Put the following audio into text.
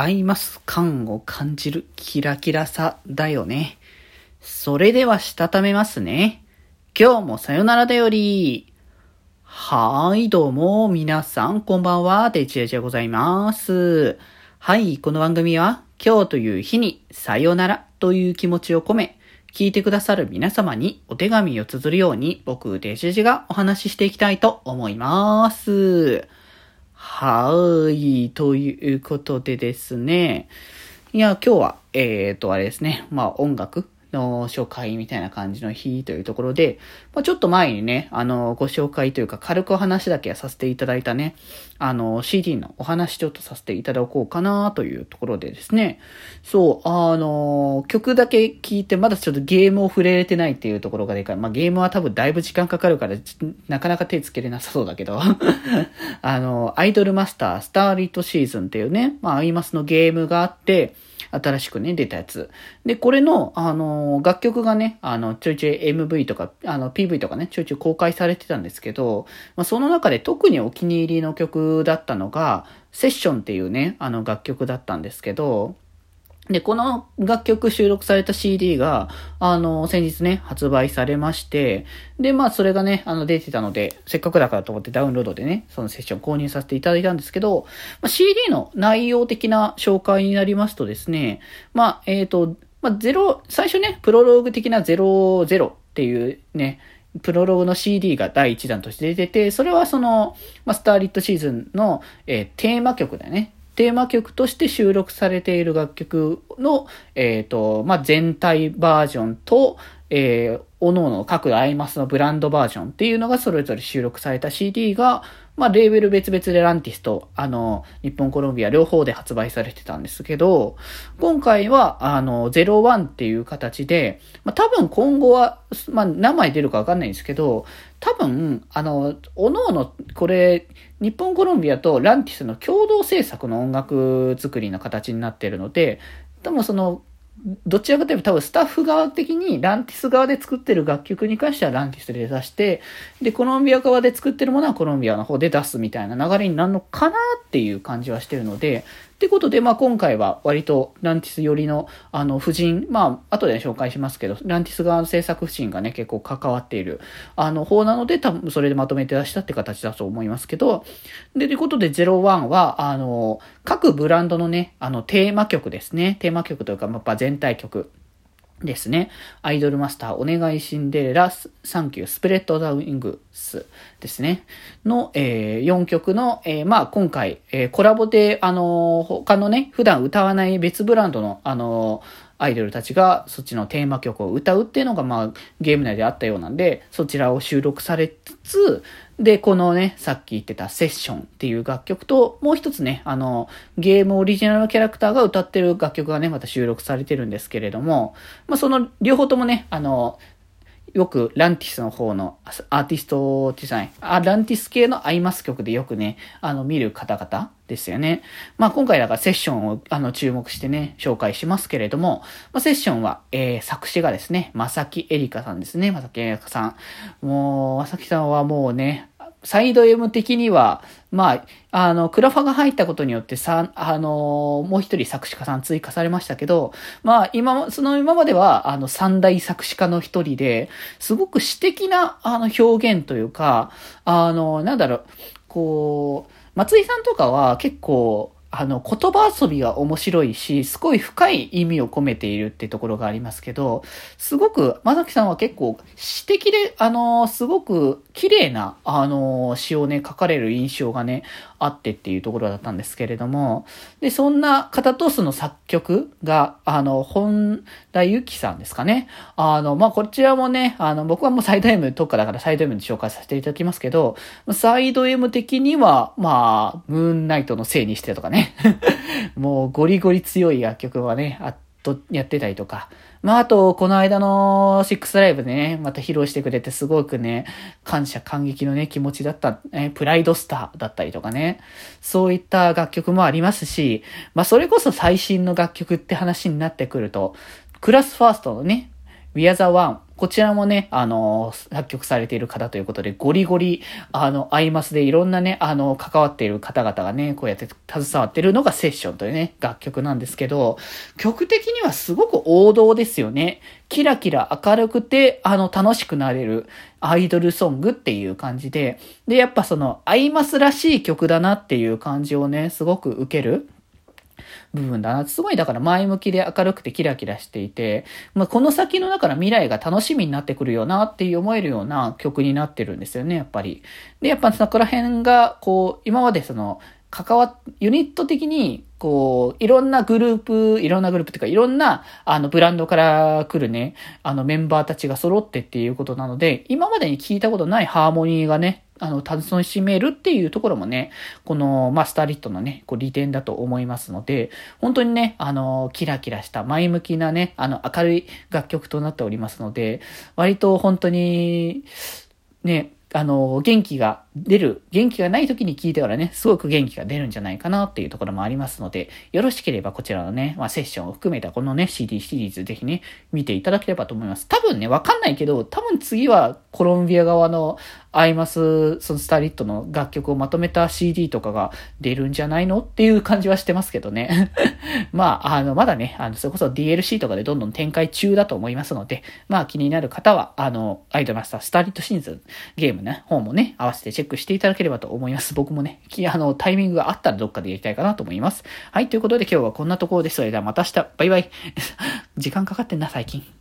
アイマス感を感じるキラキラさだよね。それではしたためますね。今日もさよならだより。はい、どうも、皆さん、こんばんは、デジェジでございます。はい、この番組は、今日という日に、さよならという気持ちを込め、聞いてくださる皆様にお手紙を綴るように、僕、デジェジがお話ししていきたいと思います。はい。ということでですね。いや、今日は、えっ、ー、と、あれですね。まあ、音楽の紹介みたいな感じの日というところで、まあ、ちょっと前にね、あの、ご紹介というか軽くお話だけさせていただいたね、あの、CD のお話ちょっとさせていただこうかなというところでですね、そう、あの、曲だけ聴いてまだちょっとゲームを触れれてないっていうところがでかい。まあ、ゲームは多分だいぶ時間かかるから、なかなか手つけれなさそうだけど、あの、アイドルマスター、スターリットシーズンっていうね、まあ、アイマスのゲームがあって、新しくね、出たやつ。で、これの、あの、楽曲がね、あの、ちょいちょい MV とか、あの、PV とかね、ちょいちょい公開されてたんですけど、まあ、その中で特にお気に入りの曲だったのが、セッションっていうね、あの楽曲だったんですけど、で、この楽曲収録された CD が、あの、先日ね、発売されまして、で、まあ、それがね、あの、出てたので、せっかくだからと思ってダウンロードでね、そのセッション購入させていただいたんですけど、まあ、CD の内容的な紹介になりますとですね、まあ、えっ、ー、と、まあ、ゼロ、最初ね、プロローグ的な00っていうね、プロローグの CD が第1弾として出てて、それはその、まあ、スターリットシーズンの、えー、テーマ曲だよね。テーマ曲として収録されている楽曲の、えっ、ー、と、まあ、全体バージョンと、えー、おのおの各アイマスのブランドバージョンっていうのがそれぞれ収録された CD が、まあ、レーベル別々でランティスと、あの、日本コロンビア両方で発売されてたんですけど、今回は、あの、01っていう形で、まあ、多分今後は、まあ、何枚出るかわかんないんですけど、多分、あの、おのおの、これ、日本コロンビアとランティスの共同制作の音楽作りの形になってるので、多分その、どちらかというと多分スタッフ側的にランティス側で作ってる楽曲に関してはランティスで出して、で、コロンビア側で作ってるものはコロンビアの方で出すみたいな流れになるのかなっていう感じはしてるので、ってことで、まあ今回は割とランティス寄りの、あの、夫人、まあ後で紹介しますけど、ランティス側の制作夫人がね、結構関わっている、あの、方なので、多分それでまとめて出したって形だと思いますけど、で、ということで01は、あの、各ブランドのね、あの、テーマ曲ですね。テーマ曲というか、まあ全体曲。ですね。アイドルマスター、お願いシンデレラ、 Thank You、Spread the Wings ですね。の、えー、4曲の、えー、まあ、今回、えー、コラボで、あのー、他のね、普段歌わない別ブランドの、あのーアイドルたちがそっちのテーマ曲を歌うっていうのがまあゲーム内であったようなんで、そちらを収録されつつ、で、このね、さっき言ってたセッションっていう楽曲と、もう一つね、あの、ゲームオリジナルのキャラクターが歌ってる楽曲がね、また収録されてるんですけれども、まあその両方ともね、あの、よくランティスの方のアーティストってさあ、ランティス系のアイマス曲でよくね、あの、見る方々ですよね。まあ今回だからセッションをあの注目してね、紹介しますけれども、まあセッションは、えー、作詞がですね、まさきえりかさんですね、まさきえりかさん。もう、まさきさんはもうね、サイド M 的には、まあ、あの、クラファが入ったことによってさ、あの、もう一人作詞家さん追加されましたけど、まあ、今、その今までは、あの、三大作詞家の一人で、すごく詩的な、あの、表現というか、あの、なんだろう、こう、松井さんとかは結構、あの、言葉遊びが面白いし、すごい深い意味を込めているってところがありますけど、すごく、まさきさんは結構、詩的で、あの、すごく綺麗な、あの、詩をね、書かれる印象がね、あってっていうところだったんですけれども、で、そんな方とその作曲が、あの、本田ゆきさんですかね。あの、まあ、こちらもね、あの、僕はもうサイド M 特化だからサイド M で紹介させていただきますけど、サイド M 的には、まあ、ムーンナイトのせいにしてとかね。もうゴリゴリ強い楽曲はね、あと、やってたりとか。まあ、あと、この間のシックスライブでね、また披露してくれてすごくね、感謝感激のね、気持ちだった、ね、プライドスターだったりとかね、そういった楽曲もありますし、まあ、それこそ最新の楽曲って話になってくると、クラスファーストのね、We Are the One こちらもね、あの、作曲されている方ということで、ゴリゴリ、あの、アイマスでいろんなね、あの、関わっている方々がね、こうやって携わってるのがセッションというね、楽曲なんですけど、曲的にはすごく王道ですよね。キラキラ明るくて、あの、楽しくなれるアイドルソングっていう感じで、で、やっぱその、アイマスらしい曲だなっていう感じをね、すごく受ける。部分だな。すごいだから前向きで明るくてキラキラしていて、まあ、この先のだから未来が楽しみになってくるよなっていう思えるような曲になってるんですよね、やっぱり。で、やっぱそこら辺が、こう、今までその、関わっ、ユニット的に、こう、いろんなグループ、いろんなグループっていうか、いろんな、あの、ブランドから来るね、あの、メンバーたちが揃ってっていうことなので、今までに聞いたことないハーモニーがね、あの、楽しめるっていうところもね、この、まあ、スターリットのね、こう利点だと思いますので、本当にね、あの、キラキラした前向きなね、あの、明るい楽曲となっておりますので、割と本当に、ね、あの、元気が出る、元気がない時に聞いてからね、すごく元気が出るんじゃないかなっていうところもありますので、よろしければこちらのね、まあ、セッションを含めたこのね、CD シリーズぜひね、見ていただければと思います。多分ね、わかんないけど、多分次はコロンビア側のアイマス、そのスターリットの楽曲をまとめた CD とかが出るんじゃないのっていう感じはしてますけどね。まあ、あの、まだね、あの、それこそ DLC とかでどんどん展開中だと思いますので、まあ気になる方は、あの、アイドルマスタースターリットシーズンゲームね、本もね、合わせてチェックしていただければと思います。僕もね、あの、タイミングがあったらどっかでやりたいかなと思います。はい、ということで今日はこんなところです。それではまた明日、バイバイ。時間かかってんな、最近。